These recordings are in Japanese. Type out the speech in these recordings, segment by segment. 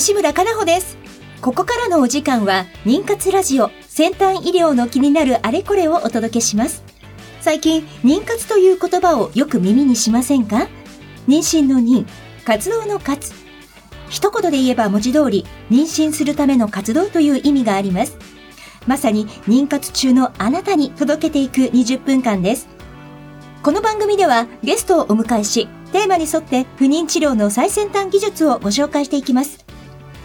西村かなほです。ここからのお時間は妊活ラジオ先端医療の気になるあれこれをお届けします。最近妊活という言葉をよく耳にしませんか？妊娠の妊活動の活。一言で言えば文字通り妊娠するための活動という意味があります。まさに妊活中のあなたに届けていく20分間です。この番組ではゲストをお迎えしテーマに沿って不妊治療の最先端技術をご紹介していきます。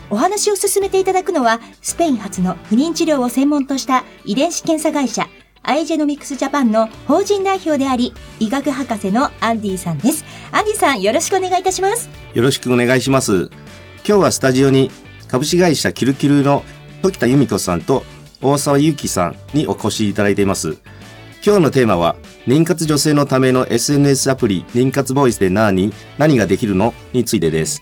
お話を進めていただくのは、スペイン発の不妊治療を専門とした遺伝子検査会社、アイジェノミクスジャパンの法人代表であり、医学博士のアンディさんです。アンディさん、よろしくお願いいたします。よろしくお願いします。今日はスタジオに株式会社キルキルの時田由美子さんと大沢祐樹さんにお越しいただいています。今日のテーマは、妊活女性のための SNS アプリ、妊活ボイスで何何ができるの？についてです。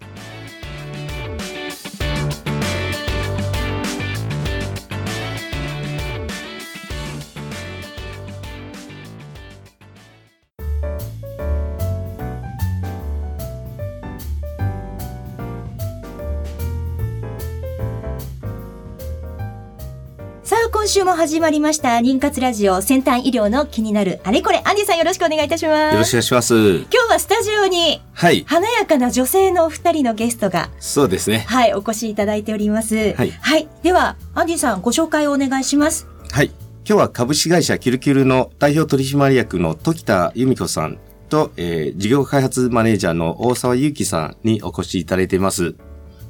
週も始まりました妊活ラジオ先端医療の気になるあれこれアンディさんよろしくお願いいたします。よろしくお願いします。今日はスタジオにはい。華やかな女性のお二人のゲストがそうですね。はいお越しいただいております。はい、はい、ではアンディさんご紹介をお願いします。はい。今日は株式会社キルキルの代表取締役の時田由美子さんと、えー、事業開発マネージャーの大沢祐樹さんにお越しいただいています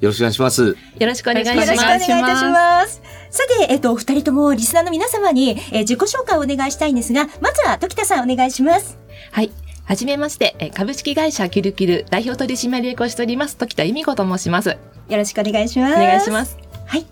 よろしくお願いします。よろしくお願いします。よろしくお願いいたします。さて、えっと、お二人ともリスナーの皆様に、えー、自己紹介をお願いしたいんですが、まずは時田さんお願いします。はい。はじめまして、株式会社キュルキル代表取締役をしております、時田由美子と申します。よろしくお願いします。お願いします。はい。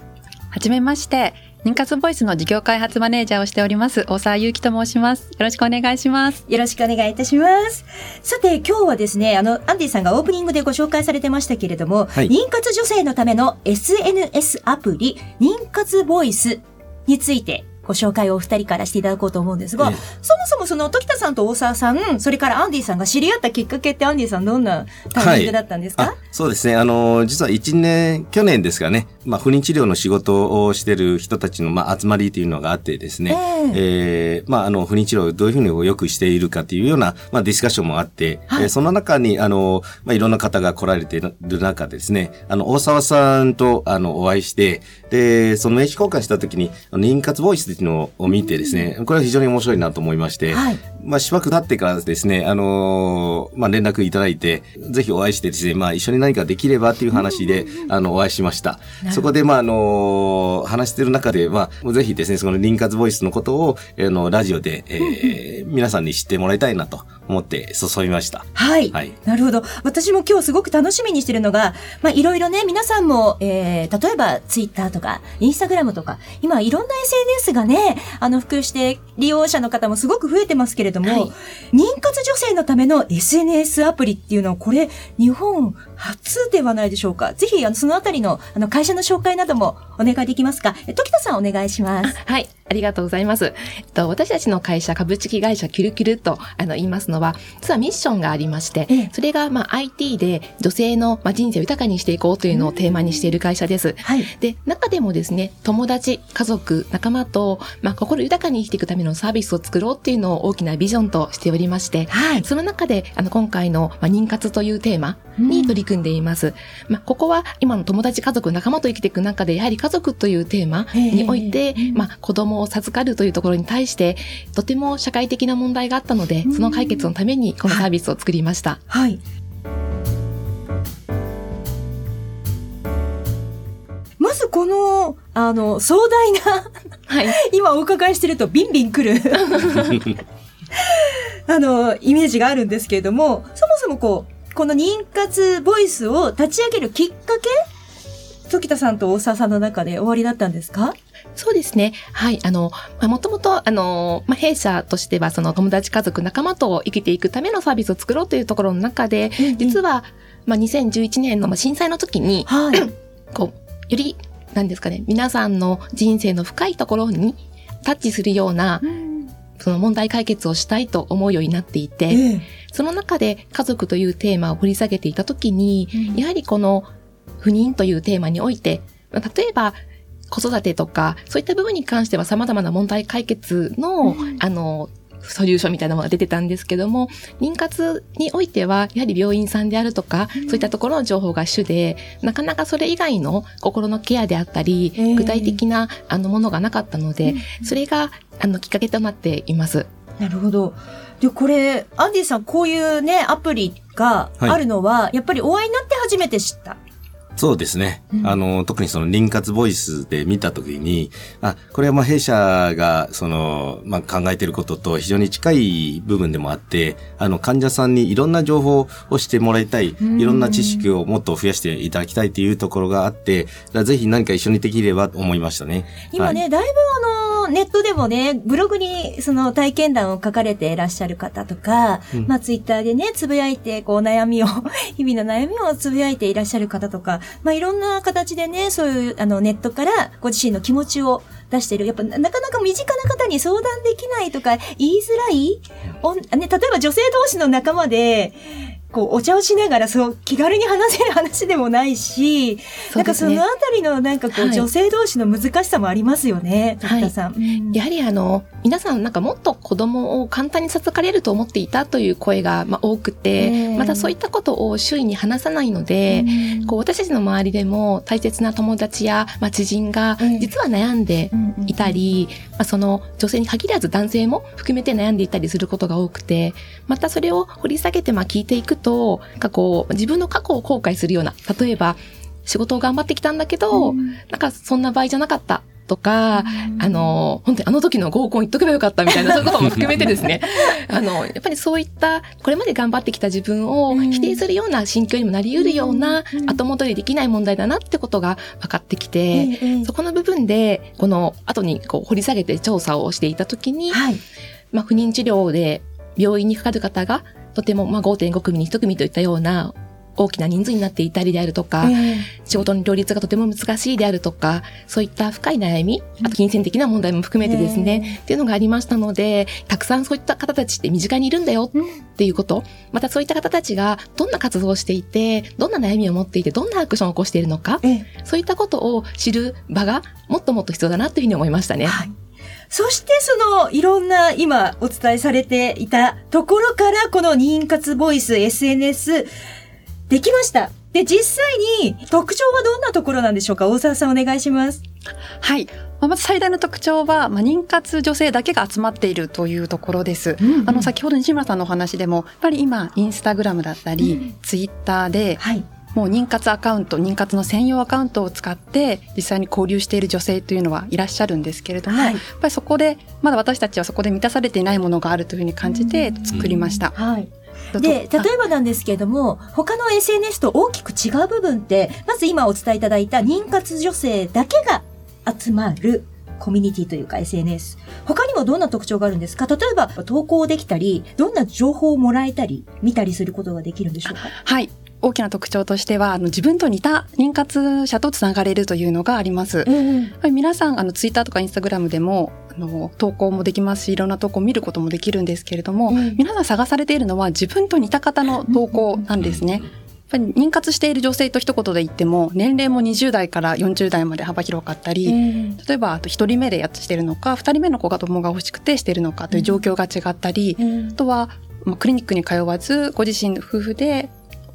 はじめまして、妊活ボイスの事業開発マネージャーをしております大沢祐樹と申します。よろしくお願いします。よろしくお願いいたします。さて今日はですねあのアンディさんがオープニングでご紹介されてましたけれども、はい、妊活女性のための SNS アプリ妊活ボイスについてご紹介をお二人からしていただこうと思うんですが、ええ、そもそもその時田さんと大沢さん、それからアンディさんが知り合ったきっかけってアンディさんどんなタイミングだったんですか、はい、そうですね。あの、実は1年、去年ですかね、まあ、不妊治療の仕事をしてる人たちの、まあ、集まりというのがあってですね、えー、えー、まあ、あの、不妊治療をどういうふうによくしているかというような、まあ、ディスカッションもあって、はい、えー、その中に、あの、まあ、いろんな方が来られている中ですね、あの、大沢さんと、あの、お会いして、で、その名刺交換した時に、妊活ボイスのを見てですね、これは非常に面白いなと思いまして、はい、まあ、しばく経ってからですね、あのー、まあ、連絡いただいて、ぜひお会いしてですね、まあ、一緒に何かできればっていう話で、あの、お会いしました。そこで、まあ、あのー、話してる中で、まあ、ぜひですね、そのリンカズボイスのことを、あの、ラジオで、えー、皆さんに知ってもらいたいなと思って注ぎました。はい。はい。なるほど。私も今日すごく楽しみにしてるのが、まあ、いろいろね、皆さんも、えー、例えば、ツイッターとか、インスタグラムとか、今、いろんな SNS がね、あの、普及して、利用者の方もすごく増えてますけれども、はい、妊活女性のための SNS アプリっていうのは、これ、日本初ではないでしょうか。ぜひ、あの、そのあたりの、あの、会社の紹介などもお願いできますか。時田さんお願いします。はい。ありがとうございます。えっと、私たちの会社、株式会社キュルキュルとあの言いますのは、実はミッションがありまして、ええ、それがまあ IT で女性のまあ人生を豊かにしていこうというのをテーマにしている会社です。はい、で、中でもですね、友達、家族、仲間と、まあ、心豊かに生きていくためのサービスを作ろうっていうのを大きなビジョンとしておりまして、はい、その中で、あの、今回の、まあ、妊活というテーマに取り組んでいます。うん、まあ、ここは今の友達、家族、仲間と生きていく中で、やはり家族というテーマにおいて、まあ、子供を授かるというところに対して、とても社会的な問題があったので、その解決のためにこのサービスを作りました。はい、まずこの、あの、壮大なはい、今お伺いしてるとビンビン来る。あの、イメージがあるんですけれども、そもそもこう、この妊活ボイスを立ち上げるきっかけ時田さんと大沢さんの中で終わりだったんですか？そうですね。はい。あの、まあ、もともと、あの、まあ、弊社としては、その友達家族仲間と生きていくためのサービスを作ろうというところの中で、うんうん、実は、まあ、2011年の震災の時に、はい、こう、より何ですかね、皆さんの人生の深いところにタッチするような、その問題解決をしたいと思うようになっていて、ええ、その中で家族というテーマを掘り下げていたときに、うん、やはりこの不妊というテーマにおいて、例えば子育てとか、そういった部分に関しては様々な問題解決の、うん、あの、ソリューションみたいなものが出てたんですけども、妊活においては、やはり病院さんであるとか、そういったところの情報が主で、なかなかそれ以外の心のケアであったり、具体的なあのものがなかったので、それがあのきっかけとなっています。なるほど。で、これ、アンディさん、こういうね、アプリがあるのは、はい、やっぱりお会いになって初めて知った。そうですね。うん、あの、特にその妊活ボイスで見たときに、あ、これはまあ弊社が、その、まあ考えていることと非常に近い部分でもあって、あの、患者さんにいろんな情報をしてもらいたい、いろんな知識をもっと増やしていただきたいというところがあって、ぜひ何か一緒にできればと思いましたね。今ね、はい、だいぶあの、ネットでもね、ブログにその体験談を書かれていらっしゃる方とか、うん、まあツイッターでね、つぶやいて、こう悩みを、日々の悩みをつぶやいていらっしゃる方とか、まあ、いろんな形でね、そういう、あの、ネットからご自身の気持ちを出してる。やっぱ、なかなか身近な方に相談できないとか、言いづらい？おね、例えば女性同士の仲間で、こう、お茶をしながら、そう、気軽に話せる話でもないし、ね、なんかそのあたりの、なんかこう、はい、女性同士の難しさもありますよね、はい、さん、うん、やはりあの、皆さんなんかもっと子供を簡単に授かれると思っていたという声が、まあ、多くて、またそういったことを周囲に話さないので、こう、私たちの周りでも大切な友達や、まあ、知人が、実は悩んでいたり、まあ、その女性に限らず男性も含めて悩んでいたりすることが多くて、またそれを掘り下げて、まあ、聞いていくと、なんかこう、自分の過去を後悔するような、例えば、仕事を頑張ってきたんだけど、うん、なんかそんな場合じゃなかったとか、あの、本当にあの時の合コン言っとけばよかったみたいな、そういうことも含めてですね、あの、やっぱりそういった、これまで頑張ってきた自分を否定するような心境にもなり得るような、後戻りできない問題だなってことが分かってきて、そこの部分で、この後にこう掘り下げて調査をしていた時に、はい、まあ不妊治療で病院にかかる方がとても、まあ、5.5組に1組といったような大きな人数になっていたりであるとか、えー、仕事の両立がとても難しいであるとか、そういった深い悩み、あと金銭的な問題も含めてですね、えー、っていうのがありましたので、たくさんそういった方たちって身近にいるんだよっていうこと、またそういった方たちがどんな活動をしていて、どんな悩みを持っていて、どんなアクションを起こしているのか、えー、そういったことを知る場がもっともっと必要だなというふうに思いましたね。はいそしてそのいろんな今お伝えされていたところからこの妊活ボイス SNS できました。で、実際に特徴はどんなところなんでしょうか？大沢さんお願いします。はい。まず最大の特徴は、まあ、妊活女性だけが集まっているというところです。うんうん、あの、先ほど西村さんのお話でも、やっぱり今、インスタグラムだったり、うん、ツイッターで、はい、もう妊活アカウント、妊活の専用アカウントを使って実際に交流している女性というのはいらっしゃるんですけれども、はい、やっぱりそこでまだ私たちはそこで満たされていないものがあるというふうに感じて作りました。はい。で、例えばなんですけれども、他の SNS と大きく違う部分って、まず今お伝えいただいた妊活女性だけが集まるコミュニティというか SNS。他にもどんな特徴があるんですか？例えば投稿できたり、どんな情報をもらえたり、見たりすることができるんでしょうか？はい。大きな特徴としてはあの自分と似た妊活者とつながれるというのがあります。うん、皆さんあのツイッターとかインスタグラムでもあの投稿もできますしいろんな投稿を見ることもできるんですけれども、うん、皆さん探されているのは自分と似た方の投稿なんですね。やっぱり妊活している女性と一言で言っても年齢も20代から40代まで幅広かったり、例えばあと1人目でやっしてるのか2人目の子が供が欲しくてしてるのかという状況が違ったり、あとはまあ、クリニックに通わずご自身夫婦で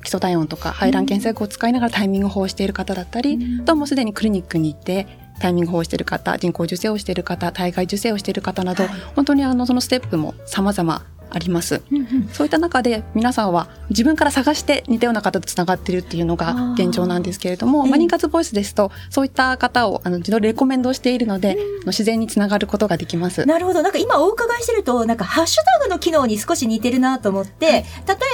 基礎体温とか排卵検査薬を使いながらタイミング法をしている方だったり、うん、ともうすでにクリニックに行ってタイミング法をしている方人工授精をしている方体外受精をしている方など、はい、本当にあのそのステップも様々あります、うんうん、そういった中で皆さんは自分から探して似たような方とつながっているっていうのが現状なんですけれども、まあ、妊活ボイスですとそういった方をあの自動でレコメンドしているので、うん、自然につながることができます。なるほど。なんか今お伺いしてるとなんかハッシュタグの機能に少し似てるなと思って、はい、例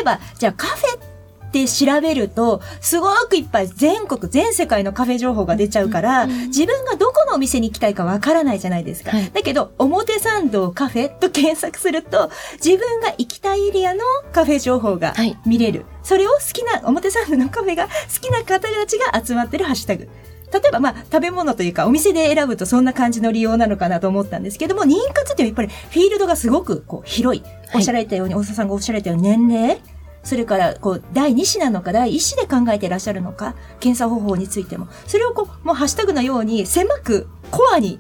えばじゃあカフェって調べると、すごくいっぱい全国、全世界のカフェ情報が出ちゃうから、自分がどこのお店に行きたいかわからないじゃないですか。はい、だけど、表参道カフェと検索すると、自分が行きたいエリアのカフェ情報が見れる。はい、それを好きな、表参道のカフェが好きな方たちが集まってるハッシュタグ。例えばまあ食べ物というかお店で選ぶとそんな感じの利用なのかなと思ったんですけども、妊活ってやっぱりフィールドがすごくこう広い。おっしゃられたように、大沢さんがおっしゃられたように年齢、それから、こう、第2子なのか、第1子で考えていらっしゃるのか、検査方法についても。それをこう、もうハッシュタグのように、狭く、コアに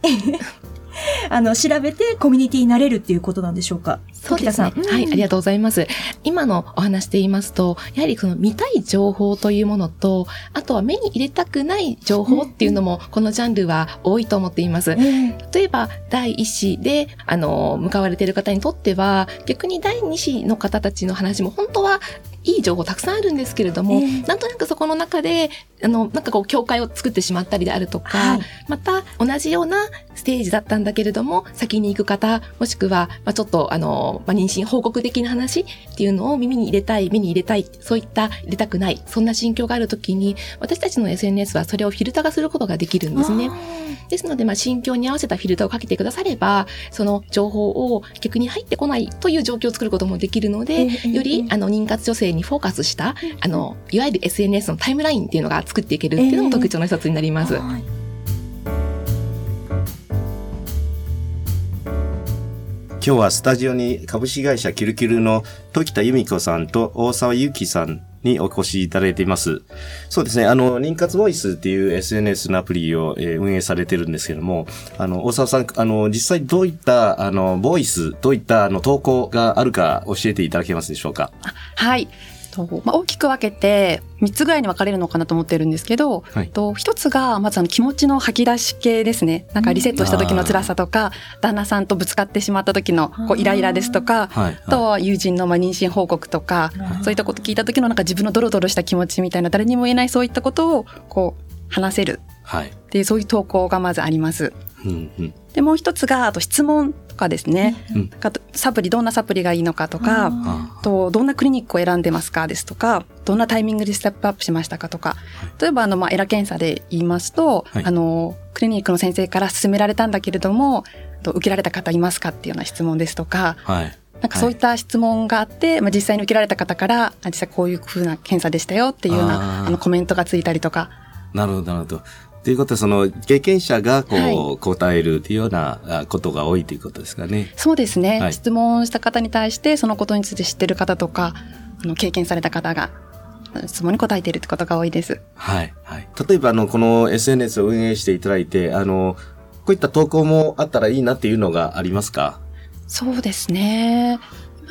あの、調べてコミュニティになれるっていうことなんでしょうか？そうですね。はい、ありがとうございます。今のお話で言いますと、やはりその見たい情報というものと、あとは目に入れたくない情報っていうのも、このジャンルは多いと思っています。例えば、第一子で、あの、向かわれている方にとっては、逆に第二子の方たちの話も本当はいい情報たくさんあるんですけれども、えー、なんとなくそこの中で、あの、なんかこう、境界を作ってしまったりであるとか、はい、また、同じようなステージだったんだけれども、先に行く方、もしくは、まあ、ちょっと、あの、まあ、妊娠報告的な話っていうのを耳に入れたい、目に入れたい、そういった入れたくない、そんな心境があるときに、私たちの SNS はそれをフィルター化することができるんですね。ですので、まあ、心境に合わせたフィルターをかけてくだされば、その情報を逆に入ってこないという状況を作ることもできるので、より、あの、妊活女性にフォーカスした、あの、いわゆる SNS のタイムラインっていうのが作っていけるっていうのも特徴の一つになります。えー今日はスタジオに株式会社キルキルの時田由美子さんと大沢由紀さんにお越しいただいています。そうですね。あの、妊活ボイスっていう SNS のアプリを、えー、運営されてるんですけども、あの、大沢さん、あの、実際どういった、あの、ボイス、どういったあの投稿があるか教えていただけますでしょうか？はい。とまあ、大きく分けて3つぐらいに分かれるのかなと思ってるんですけど、はい、と1つがまずあの気持ちの吐き出し系ですね。なんかリセットした時の辛さとか、旦那さんとぶつかってしまった時のこうイライラですとか、あとは友人のまあ妊娠報告とか、そういったこと聞いた時のなんか自分のドロドロした気持ちみたいな誰にも言えないそういったことをこう話せるっていう、そういう投稿がまずあります。うんうん、でもう一つがあと質問とかですね、うん、サプリどんなサプリがいいのかとかとどんなクリニックを選んでますかですとかどんなタイミングでステップアップしましたかとか。例えばあの、まあ、エラ検査で言いますと、はい、あのクリニックの先生から勧められたんだけれども受けられた方いますかっていうような質問ですとか、はい、なんかそういった質問があって、はい、まあ、実際に受けられた方から実際こういうふうな検査でしたよっていうようなあのコメントがついたりとか。なるほど、なるほど。ということは、その経験者がこう、はい、答えるというようなことが多いということですかね。そうですね、はい、質問した方に対して、そのことについて知ってる方とか、あの経験された方が質問に答えているってことが多いです。はい。はい。例えば、あの、この SNS を運営していただいて、あの、こういった投稿もあったらいいなっていうのがありますか？そうですね。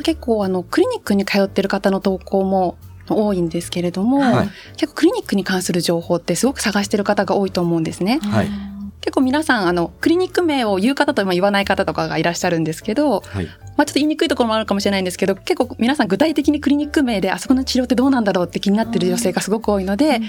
結構、あの、クリニックに通ってる方の投稿も多いんですけれども、はい、結構クリニックに関する情報ってすごく探してる方が多いと思うんですね。はい、結構皆さんあのクリニック名を言う方と言わない方とかがいらっしゃるんですけど、はい、まあ、ちょっと言いにくいところもあるかもしれないんですけど結構皆さん具体的にクリニック名であそこの治療ってどうなんだろうって気になってる女性がすごく多いので、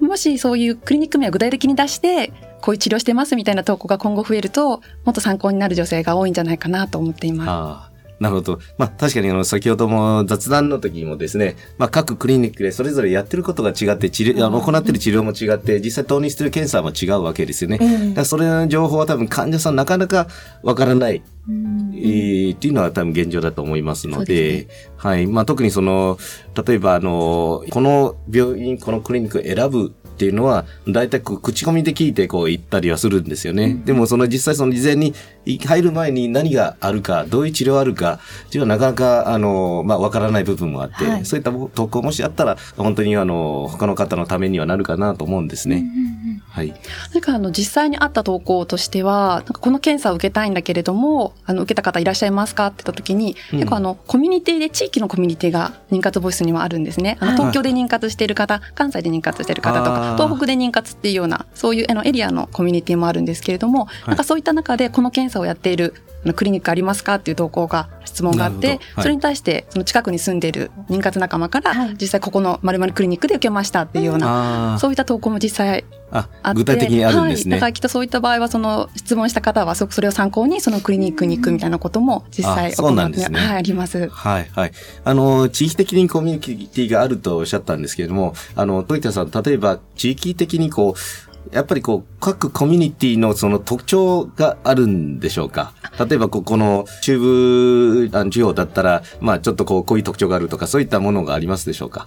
もしそういうクリニック名を具体的に出してこういう治療してますみたいな投稿が今後増えるともっと参考になる女性が多いんじゃないかなと思っています。なるほど。まあ確かにあの先ほども雑談の時もですね、まあ各クリニックでそれぞれやってることが違って治療、あの行ってる治療も違って、実際投入してる検査も違うわけですよね。だからそれの情報は多分患者さんなかなかわからない。えー、っていうのは多分現状だと思いますので、でね、はい。まあ特にその、例えばあの、この病院、このクリニックを選ぶっていうのは、大体口コミで聞いてこう言ったりはするんですよね。うん、でもその実際その事前に入る前に何があるか、どういう治療あるか、っていうのはなかなか、あの、まあ、わからない部分もあって、はい、そういった投稿もしあったら、本当にあの、他の方のためにはなるかなと思うんですね。うんうんうんはい。なんかあの、実際にあった投稿としては、なんかこの検査を受けたいんだけれども、あの、受けた方いらっしゃいますかって言った時に、うん、結構あの、コミュニティで、地域のコミュニティが妊活ボイスにはあるんですね。あの、東京で妊活している方、関西で妊活している方とか、東北で妊活っていうような、そういうあのエリアのコミュニティもあるんですけれども、なんかそういった中でこの検査をやっているクリニックありますかっていう投稿が質問があって、はい、それに対してその近くに住んでいる妊活仲間から、実際ここのまるまるクリニックで受けましたっていうような、そういった投稿も実際あ具体的にあるんですね。はい、だからきっとそういった場合はその質問した方はそれを参考にそのクリニックに行くみたいなことも実際行って、ね、はい、あります。はいはい。あの地域的にコミュニティがあるとおっしゃったんですけれども、あのトイタさん例えば地域的にこうやっぱりこう、各コミュニティのその特徴があるんでしょうか？例えばここの中部地方だったら、まあちょっとこう、こういう特徴があるとか、そういったものがありますでしょうか？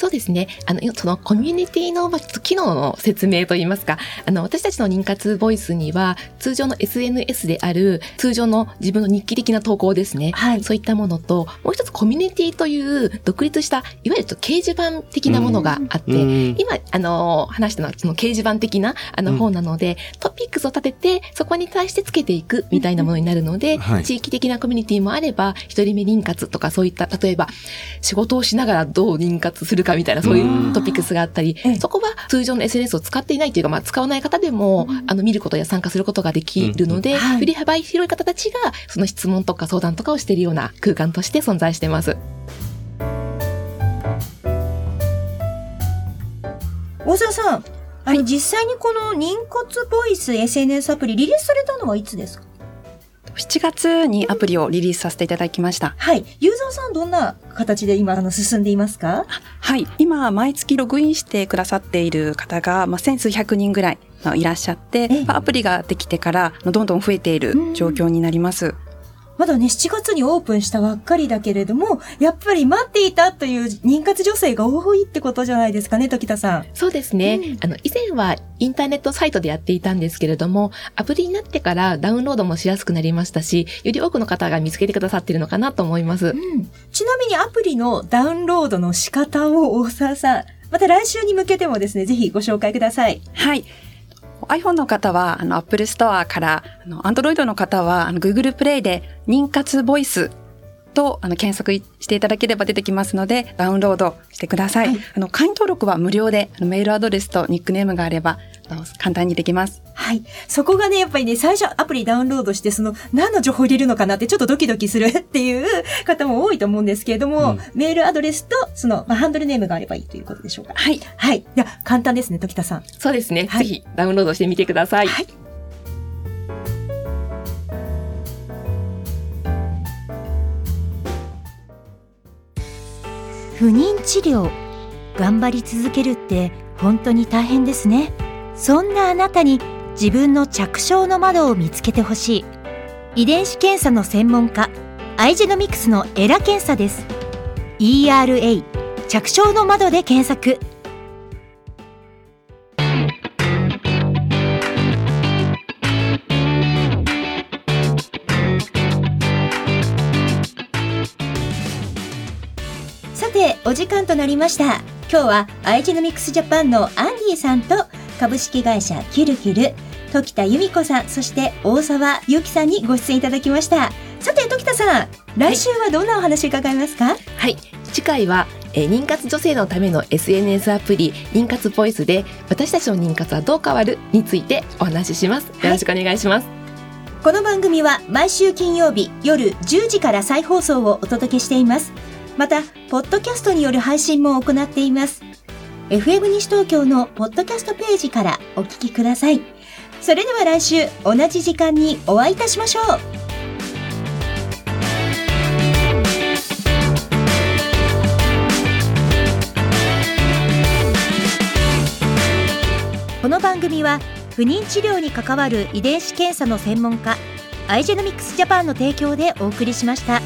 そうですね。あの、そのコミュニティの、まあ、機能の説明といいますか、あの、私たちの妊活ボイスには、通常の SNS である、通常の自分の日記的な投稿ですね。はい。そういったものと、もう一つコミュニティという独立した、いわゆる掲示板的なものがあって、今、あの、話したのはその掲示板的な、あの、方なので、トピックスを立てて、そこに対してつけていくみたいなものになるので、はい、地域的なコミュニティもあれば、一人目妊活とかそういった、例えば、仕事をしながらどう妊活するかみたいな、そういうトピックスがあったり、そこは通常の SNS を使っていないというか、まあ、使わない方でも、あの、見ることや参加することができるので、振り幅広い方たちが、その質問とか相談とかをしているような空間として存在してます。大沢さん、あの、はい、実際にこの妊活ボイス SNS アプリリリースされたのはいつですか？7月にアプリをリリースさせていただきました。はい。ユーザーさんどんな形で今あの進んでいますか？はい。今、毎月ログインしてくださっている方が、まあ、千数百人ぐらいいらっしゃって、アプリができてからどんどん増えている状況になります。まだね、7月にオープンしたばっかりだけれども、やっぱり待っていたという妊活女性が多いってことじゃないですかね、時田さん。そうですね。うん、あの、以前はインターネットサイトでやっていたんですけれども、アプリになってからダウンロードもしやすくなりましたし、より多くの方が見つけてくださっているのかなと思います。うん、ちなみにアプリのダウンロードの仕方を大沢さん、また来週に向けてもですね、ぜひご紹介ください。はい。iPhone の方は、あの、Apple Store から、あの、Android の方は、あの、Google Play で、妊活ボイスと、あの、検索していただければ出てきますので、ダウンロードしてください。はい、あの、会員登録は無料で、メールアドレスとニックネームがあれば、簡単にできます。はい。そこがね、やっぱりね、最初アプリダウンロードして、その、何の情報入れるのかなってちょっとドキドキする っていう方も多いと思うんですけれども、うん、メールアドレスと、その、まあ、ハンドルネームがあればいいということでしょうか。はい。はい。いや、簡単ですね、時田さん。そうですね。はい、ぜひ、ダウンロードしてみてください。はい。不妊治療頑張り続けるって本当に大変ですねそんなあなたに自分の着床の窓を見つけてほしい。遺伝子検査の専門家アイジェノミクスのエラ検査です。ERA 着床の窓で検索。さてお時間となりました。今日はアイジェノミクスジャパンのアンディさんと株式会社キュルキュル、時田由美子さん、そして大沢由紀さんにご出演いただきました。さて、時田さん、来週はどんなお話伺いますか？はい、次回はえ妊活女性のための SNS アプリ妊活ボイスで私たちの妊活はどう変わるについてお話しします。よろしくお願いします。はい、この番組は毎週金曜日夜10時から再放送をお届けしています。また、ポッドキャストによる配信も行っています。FM 西東京のポッドキャストページからお聞きください。それでは来週同じ時間にお会いいたしましょう。この番組は不妊治療に関わる遺伝子検査の専門家アイジェノミクスジャパンの提供でお送りしました。